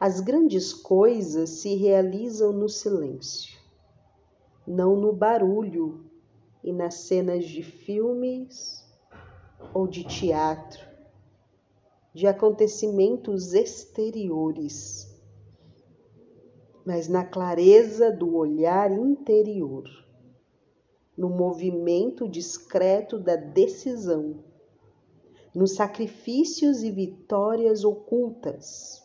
As grandes coisas se realizam no silêncio, não no barulho e nas cenas de filmes ou de teatro, de acontecimentos exteriores, mas na clareza do olhar interior, no movimento discreto da decisão, nos sacrifícios e vitórias ocultas,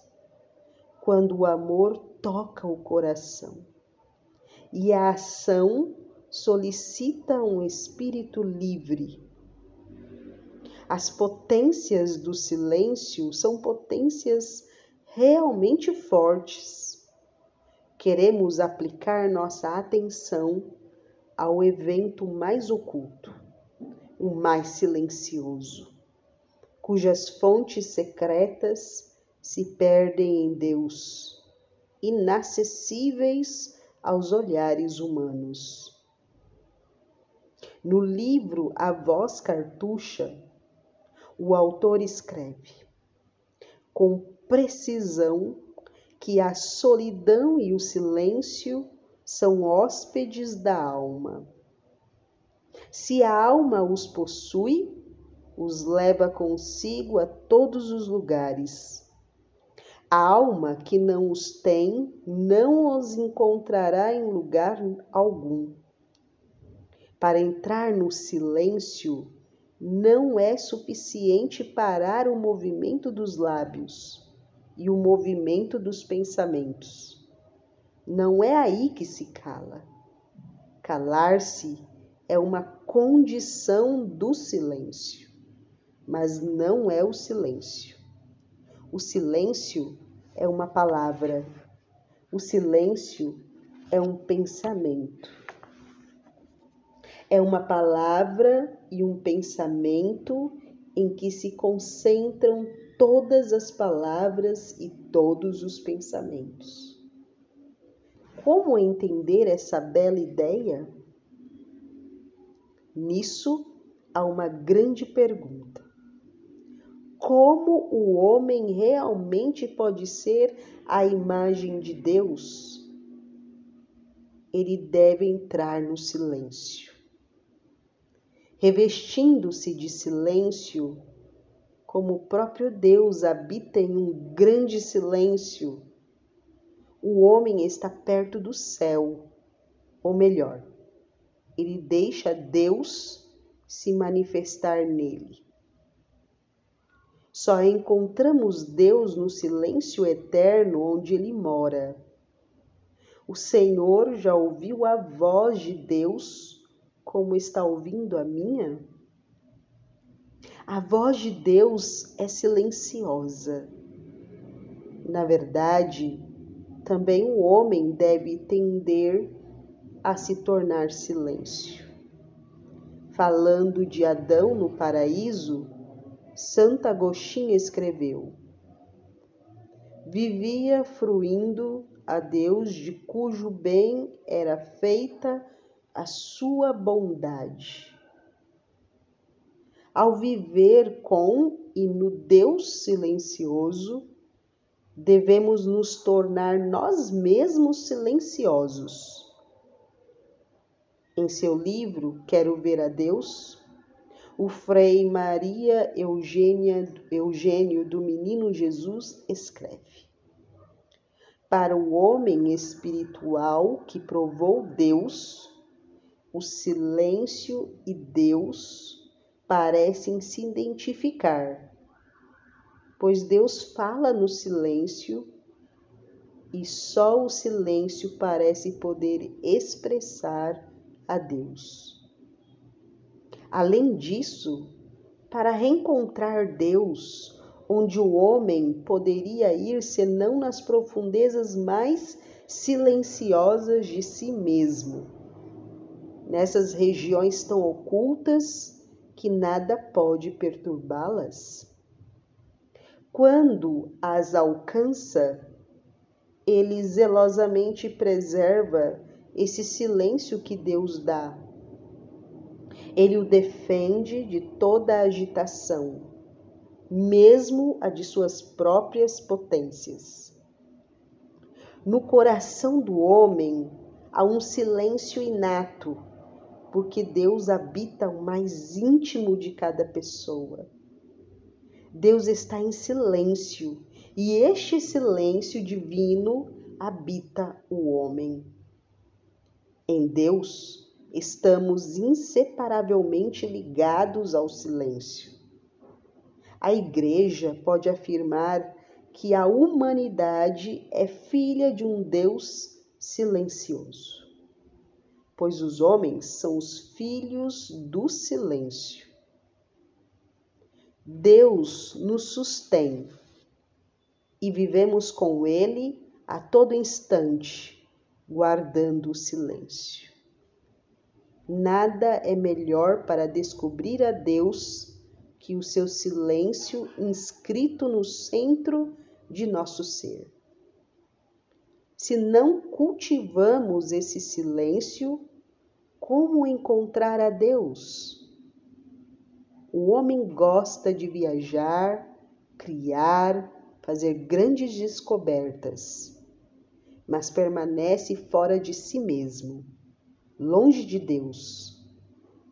quando o amor toca o coração e a ação solicita um espírito livre. As potências do silêncio são potências realmente fortes. Queremos aplicar nossa atenção ao evento mais oculto, o mais silencioso, cujas fontes secretas se perdem em Deus, inacessíveis aos olhares humanos. No livro A Voz Cartucha, o autor escreve com precisão que a solidão e o silêncio são hóspedes da alma. Se a alma os possui, os leva consigo a todos os lugares a alma que não os tem não os encontrará em lugar algum. Para entrar no silêncio, não é suficiente parar o movimento dos lábios e o movimento dos pensamentos. Não é aí que se cala. Calar-se é uma condição do silêncio, mas não é o silêncio. O silêncio é uma palavra. O silêncio é um pensamento. É uma palavra e um pensamento em que se concentram todas as palavras e todos os pensamentos. Como entender essa bela ideia? Nisso há uma grande pergunta como o homem realmente pode ser a imagem de Deus, ele deve entrar no silêncio. Revestindo-se de silêncio, como o próprio Deus habita em um grande silêncio, o homem está perto do céu, ou melhor, ele deixa Deus se manifestar nele. Só encontramos Deus no silêncio eterno onde Ele mora. O Senhor já ouviu a voz de Deus como está ouvindo a minha? A voz de Deus é silenciosa. Na verdade, também o homem deve tender a se tornar silêncio. Falando de Adão no paraíso, Santo Agostinho escreveu: Vivia fruindo a Deus de cujo bem era feita a sua bondade. Ao viver com e no Deus silencioso, devemos nos tornar nós mesmos silenciosos. Em seu livro Quero Ver a Deus, o Frei Maria Eugênia, Eugênio do Menino Jesus escreve: Para o homem espiritual que provou Deus, o silêncio e Deus parecem se identificar, pois Deus fala no silêncio e só o silêncio parece poder expressar a Deus. Além disso, para reencontrar Deus, onde o homem poderia ir senão nas profundezas mais silenciosas de si mesmo, nessas regiões tão ocultas que nada pode perturbá-las? Quando as alcança, ele zelosamente preserva esse silêncio que Deus dá ele o defende de toda agitação, mesmo a de suas próprias potências. No coração do homem há um silêncio inato, porque Deus habita o mais íntimo de cada pessoa. Deus está em silêncio e este silêncio divino habita o homem. Em Deus, estamos inseparavelmente ligados ao silêncio. A Igreja pode afirmar que a humanidade é filha de um Deus silencioso, pois os homens são os filhos do silêncio. Deus nos sustém e vivemos com Ele a todo instante, guardando o silêncio. Nada é melhor para descobrir a Deus que o seu silêncio inscrito no centro de nosso ser. Se não cultivamos esse silêncio, como encontrar a Deus? O homem gosta de viajar, criar, fazer grandes descobertas, mas permanece fora de si mesmo, longe de Deus,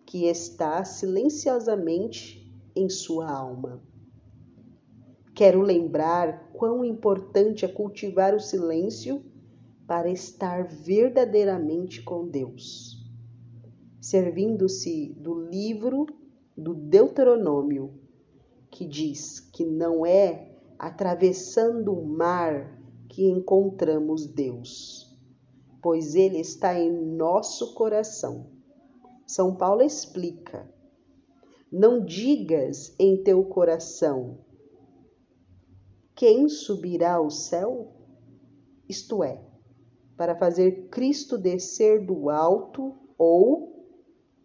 que está silenciosamente em sua alma. Quero lembrar quão importante é cultivar o silêncio para estar verdadeiramente com Deus. Servindo-se do livro do Deuteronômio, que diz que não é atravessando o mar que encontramos Deus, pois Ele está em nosso coração. São Paulo explica: não digas em teu coração, quem subirá ao céu? Isto é, para fazer Cristo descer do alto, ou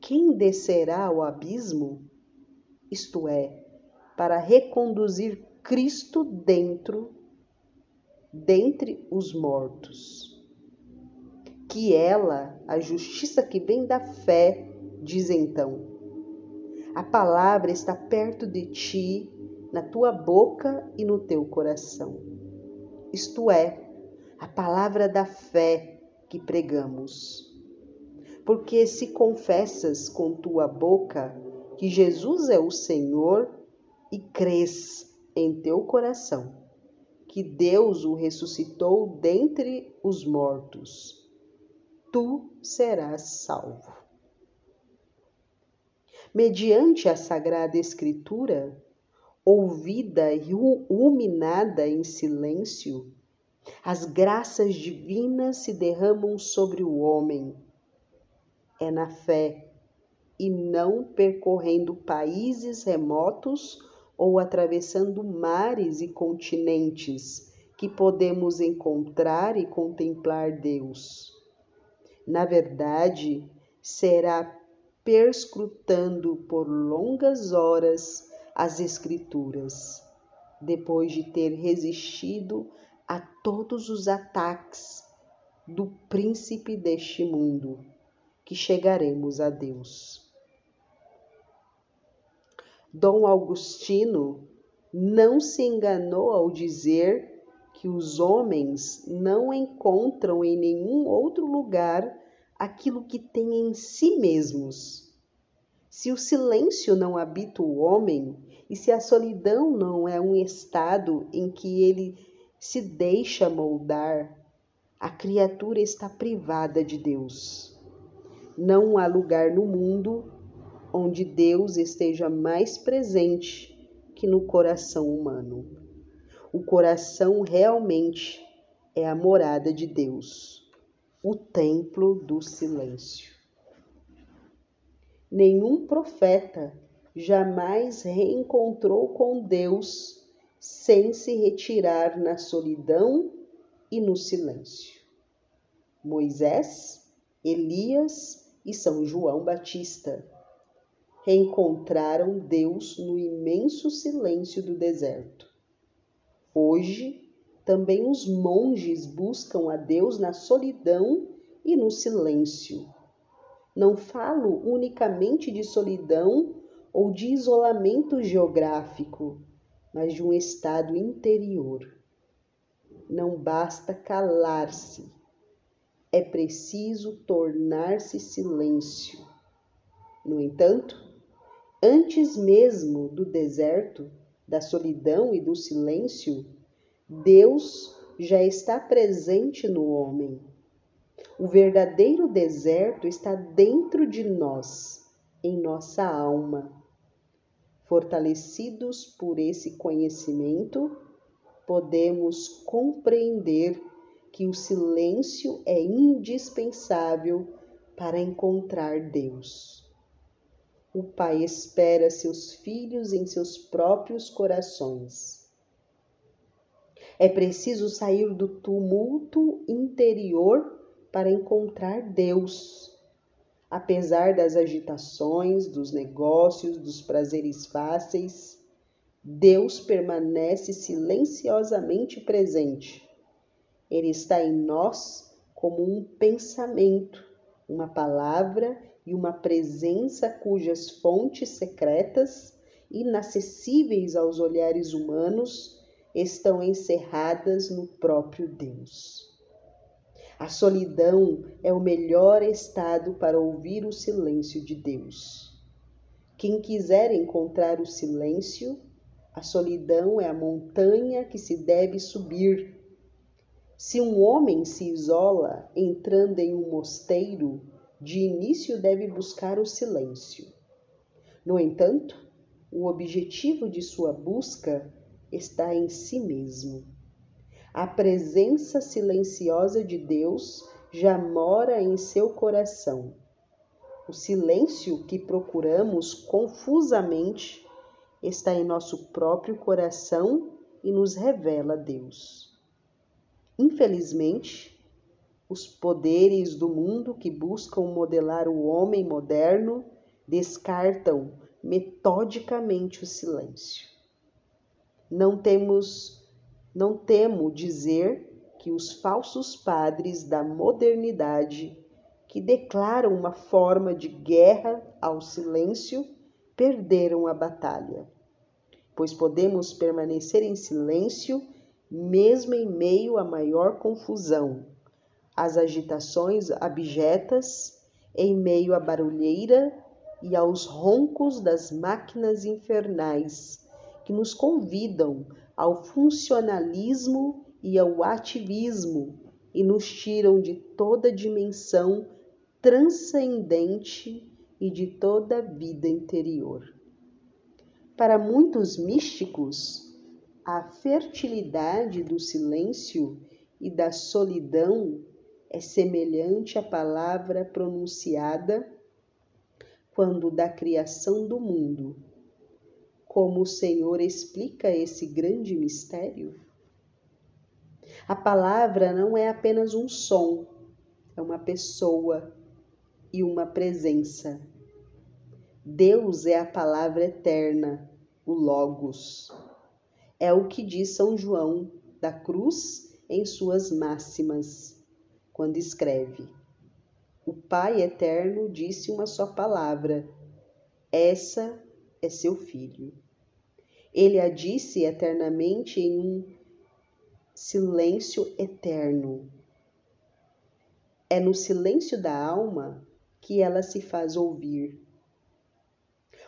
quem descerá ao abismo? Isto é, para reconduzir Cristo dentro, dentre os mortos. Que ela, a justiça que vem da fé, diz então: a palavra está perto de ti na tua boca e no teu coração. Isto é, a palavra da fé que pregamos. Porque se confessas com tua boca que Jesus é o Senhor e crês em teu coração que Deus o ressuscitou dentre os mortos, tu serás salvo. Mediante a Sagrada Escritura, ouvida e ruminada em silêncio, as graças divinas se derramam sobre o homem. É na fé e não percorrendo países remotos ou atravessando mares e continentes que podemos encontrar e contemplar Deus. Na verdade, será perscrutando por longas horas as Escrituras, depois de ter resistido a todos os ataques do príncipe deste mundo, que chegaremos a Deus. Dom Augustino não se enganou ao dizer que os homens não encontram em nenhum outro lugar aquilo que têm em si mesmos se o silêncio não habita o homem e se a solidão não é um estado em que ele se deixa moldar, a criatura está privada de Deus. Não há lugar no mundo onde Deus esteja mais presente que no coração humano. O coração realmente é a morada de Deus, o templo do silêncio. Nenhum profeta jamais reencontrou com Deus sem se retirar na solidão e no silêncio. Moisés, Elias e São João Batista reencontraram Deus no imenso silêncio do deserto. Hoje, também os monges buscam a Deus na solidão e no silêncio não falo unicamente de solidão ou de isolamento geográfico, mas de um estado interior. não basta calar-se, é preciso tornar-se silêncio. No entanto, antes mesmo do deserto, da solidão e do silêncio, Deus já está presente no homem. O verdadeiro deserto está dentro de nós, em nossa alma. Fortalecidos por esse conhecimento, podemos compreender que o silêncio é indispensável para encontrar Deus. O Pai espera seus filhos em seus próprios corações. É preciso sair do tumulto interior para encontrar Deus. Apesar das agitações, dos negócios, dos prazeres fáceis, Deus permanece silenciosamente presente. Ele está em nós como um pensamento, uma palavra e uma presença cujas fontes secretas, inacessíveis aos olhares humanos, estão encerradas no próprio Deus. A solidão é o melhor estado para ouvir o silêncio de Deus. Quem quiser encontrar o silêncio, a solidão é a montanha que se deve subir. Se um homem se isola entrando em um mosteiro, de início deve buscar o silêncio. No entanto, o objetivo de sua busca está em si mesmo. A presença silenciosa de Deus já mora em seu coração. O silêncio que procuramos confusamente está em nosso próprio coração e nos revela Deus. Infelizmente, os poderes do mundo que buscam modelar o homem moderno descartam metodicamente o silêncio. Não temos, não temo dizer que os falsos padres da modernidade que declaram uma forma de guerra ao silêncio perderam a batalha, pois podemos permanecer em silêncio mesmo em meio à maior confusão às agitações abjetas, em meio à barulheira e aos roncos das máquinas infernais que nos convidam ao funcionalismo e ao ativismo e nos tiram de toda dimensão transcendente e de toda vida interior. Para muitos místicos, a fertilidade do silêncio e da solidão é semelhante à palavra pronunciada quando da criação do mundo. Como o Senhor explica esse grande mistério? A palavra não é apenas um som, é uma pessoa e uma presença. Deus é a palavra eterna, o Logos. É o que diz São João da Cruz em suas máximas quando escreve: O Pai eterno disse uma só palavra: Essa é seu filho. Ele a disse eternamente em um silêncio eterno. É no silêncio da alma que ela se faz ouvir.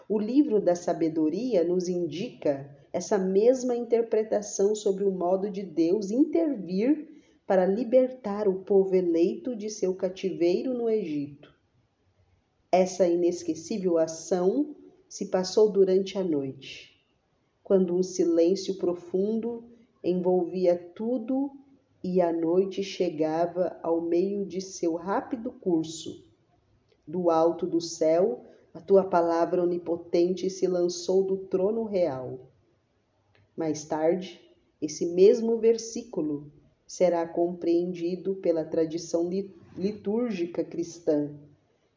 O livro da sabedoria nos indica essa mesma interpretação sobre o modo de Deus intervir para libertar o povo eleito de seu cativeiro no Egito. Essa inesquecível ação se passou durante a noite, quando um silêncio profundo envolvia tudo e a noite chegava ao meio de seu rápido curso. Do alto do céu, a tua palavra onipotente se lançou do trono real. Mais tarde, esse mesmo versículo será compreendido pela tradição litúrgica cristã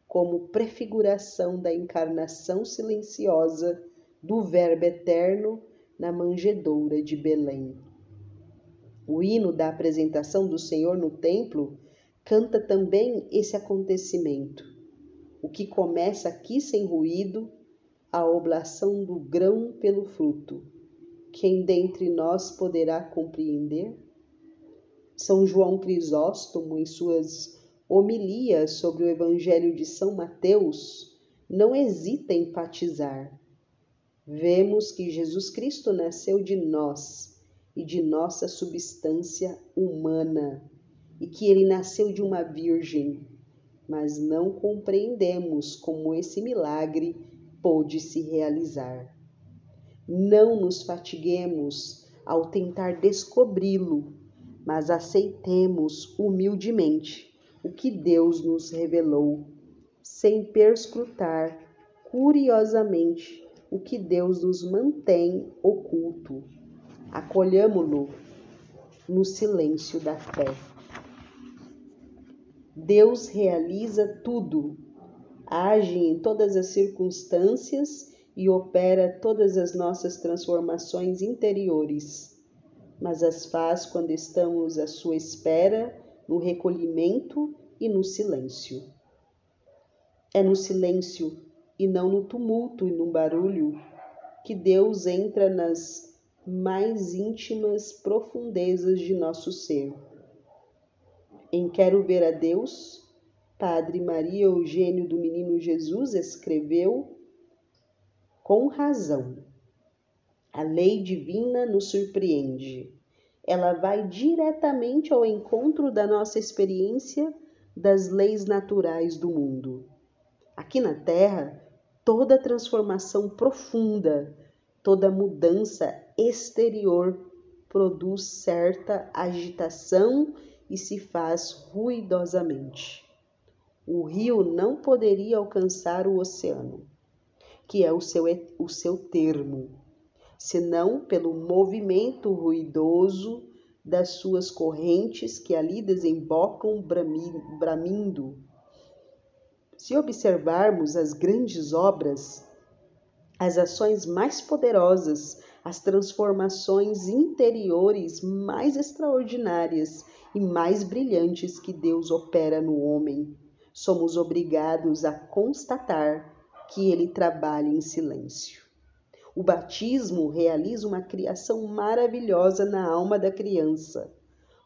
como prefiguração da encarnação silenciosa do Verbo eterno na manjedoura de Belém. O hino da apresentação do Senhor no templo canta também esse acontecimento, o que começa aqui sem ruído, a oblação do grão pelo fruto. Quem dentre nós poderá compreender? São João Crisóstomo, em suas homilias sobre o Evangelho de São Mateus, não hesita em enfatizar. Vemos que Jesus Cristo nasceu de nós e de nossa substância humana, e que ele nasceu de uma virgem, mas não compreendemos como esse milagre pôde se realizar. Não nos fatiguemos ao tentar descobri-lo, mas aceitemos humildemente o que Deus nos revelou, sem perscrutar curiosamente o que Deus nos mantém oculto. Acolhamo-lo no silêncio da fé. Deus realiza tudo, age em todas as circunstâncias e opera todas as nossas transformações interiores, mas as faz quando estamos à sua espera, no recolhimento e no silêncio. É no silêncio e não no tumulto e no barulho que Deus entra nas mais íntimas profundezas de nosso ser. Em Quero Ver a Deus, Padre Maria Eugênio do Menino Jesus escreveu com razão. A lei divina nos surpreende. Ela vai diretamente ao encontro da nossa experiência das leis naturais do mundo. Aqui na Terra, toda transformação profunda, toda mudança exterior produz certa agitação e se faz ruidosamente. O rio não poderia alcançar o oceano que é o seu, o seu termo, senão pelo movimento ruidoso das suas correntes que ali desembocam bramindo. Se observarmos as grandes obras, as ações mais poderosas, as transformações interiores mais extraordinárias e mais brilhantes que Deus opera no homem, somos obrigados a constatar que ele trabalha em silêncio. O batismo realiza uma criação maravilhosa na alma da criança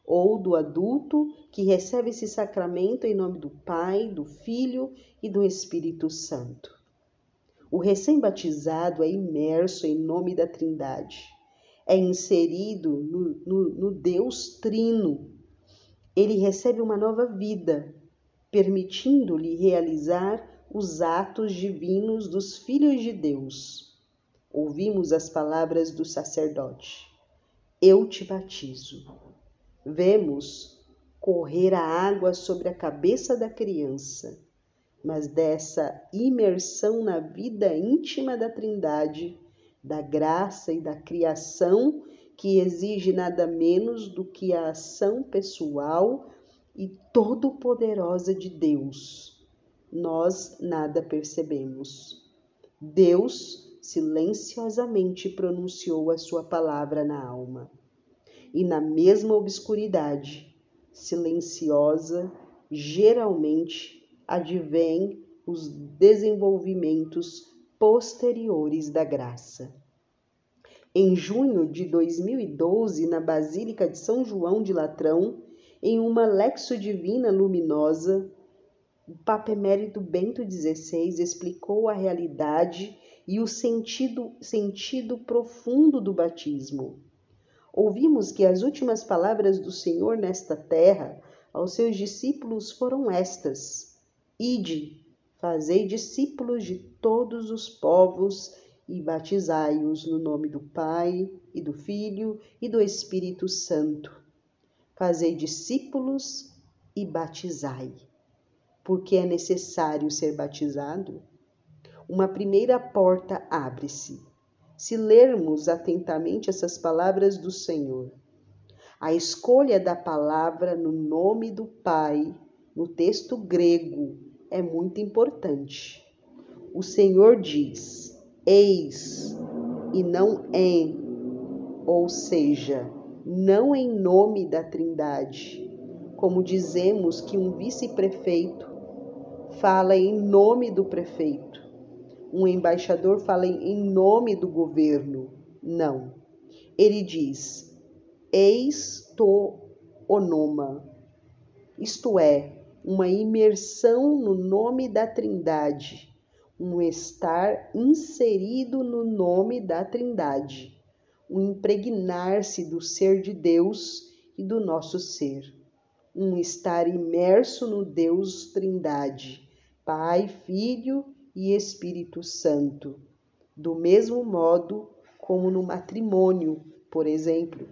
ou do adulto que recebe esse sacramento em nome do Pai, do Filho e do Espírito Santo. O recém-batizado é imerso em nome da Trindade, é inserido no, no, no Deus Trino. Ele recebe uma nova vida, permitindo-lhe realizar os atos divinos dos filhos de Deus. Ouvimos as palavras do sacerdote: Eu te batizo. Vemos correr a água sobre a cabeça da criança, mas dessa imersão na vida íntima da Trindade, da graça e da criação, que exige nada menos do que a ação pessoal e todo-poderosa de Deus nós nada percebemos. Deus silenciosamente pronunciou a sua palavra na alma. E na mesma obscuridade, silenciosa, geralmente advém os desenvolvimentos posteriores da graça. Em junho de 2012, na Basílica de São João de Latrão, em uma Lexo Divina luminosa, o Papa Emérito Bento XVI explicou a realidade e o sentido, sentido profundo do batismo. Ouvimos que as últimas palavras do Senhor nesta terra aos seus discípulos foram estas: Ide, fazei discípulos de todos os povos e batizai-os no nome do Pai e do Filho e do Espírito Santo. Fazei discípulos e batizai porque é necessário ser batizado, uma primeira porta abre-se. Se lermos atentamente essas palavras do Senhor, a escolha da palavra no nome do Pai, no texto grego, é muito importante. O Senhor diz: Eis, e não em, ou seja, não em nome da Trindade, como dizemos que um vice-prefeito fala em nome do prefeito. Um embaixador fala em nome do governo. Não. Ele diz: Eis to onoma, isto é, uma imersão no nome da Trindade, um estar inserido no nome da Trindade, um impregnar-se do ser de Deus e do nosso ser, um estar imerso no Deus Trindade, Pai, Filho e Espírito Santo, do mesmo modo como no matrimônio, por exemplo.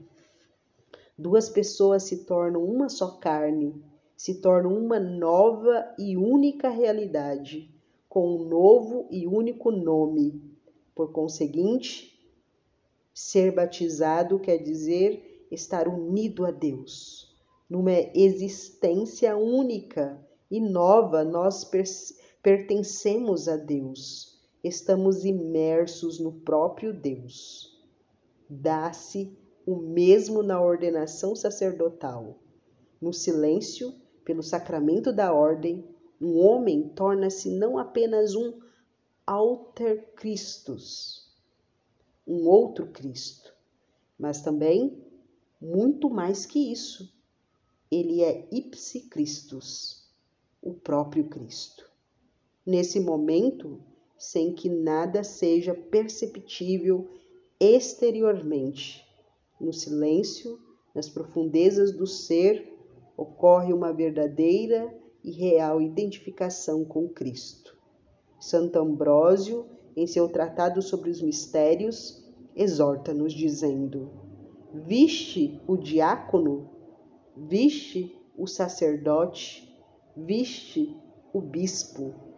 Duas pessoas se tornam uma só carne, se tornam uma nova e única realidade com um novo e único nome. Por conseguinte, ser batizado quer dizer estar unido a Deus. Numa existência única e nova, nós pertencemos a Deus. Estamos imersos no próprio Deus. Dá-se o mesmo na ordenação sacerdotal. No silêncio, pelo sacramento da ordem, um homem torna-se não apenas um alter Christus, um outro Cristo, mas também muito mais que isso. Ele é ipsi Christus, o próprio Cristo. Nesse momento, sem que nada seja perceptível exteriormente, no silêncio, nas profundezas do ser, ocorre uma verdadeira e real identificação com Cristo. Santo Ambrósio, em seu tratado sobre os mistérios, exorta-nos dizendo: Viste o diácono, viste o sacerdote, viste o bispo.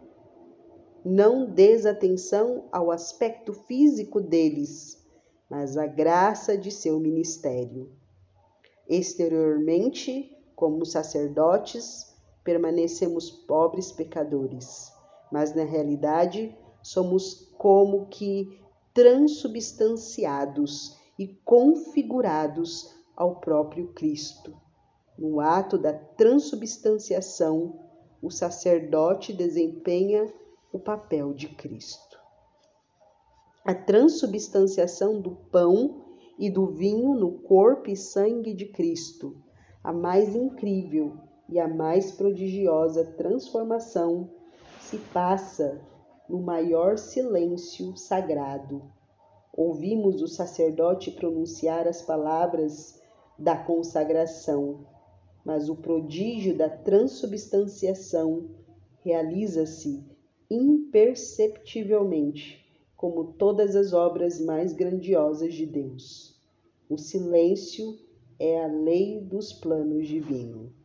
Não des atenção ao aspecto físico deles, mas à graça de seu ministério. Exteriormente, como sacerdotes, permanecemos pobres pecadores, mas na realidade somos como que transubstanciados e configurados ao próprio Cristo. No ato da transubstanciação, o sacerdote desempenha o papel de Cristo. A transubstanciação do pão e do vinho no corpo e sangue de Cristo, a mais incrível e a mais prodigiosa transformação se passa no maior silêncio sagrado. Ouvimos o sacerdote pronunciar as palavras da consagração, mas o prodígio da transubstanciação realiza-se imperceptivelmente, como todas as obras mais grandiosas de Deus. O silêncio é a lei dos planos divinos.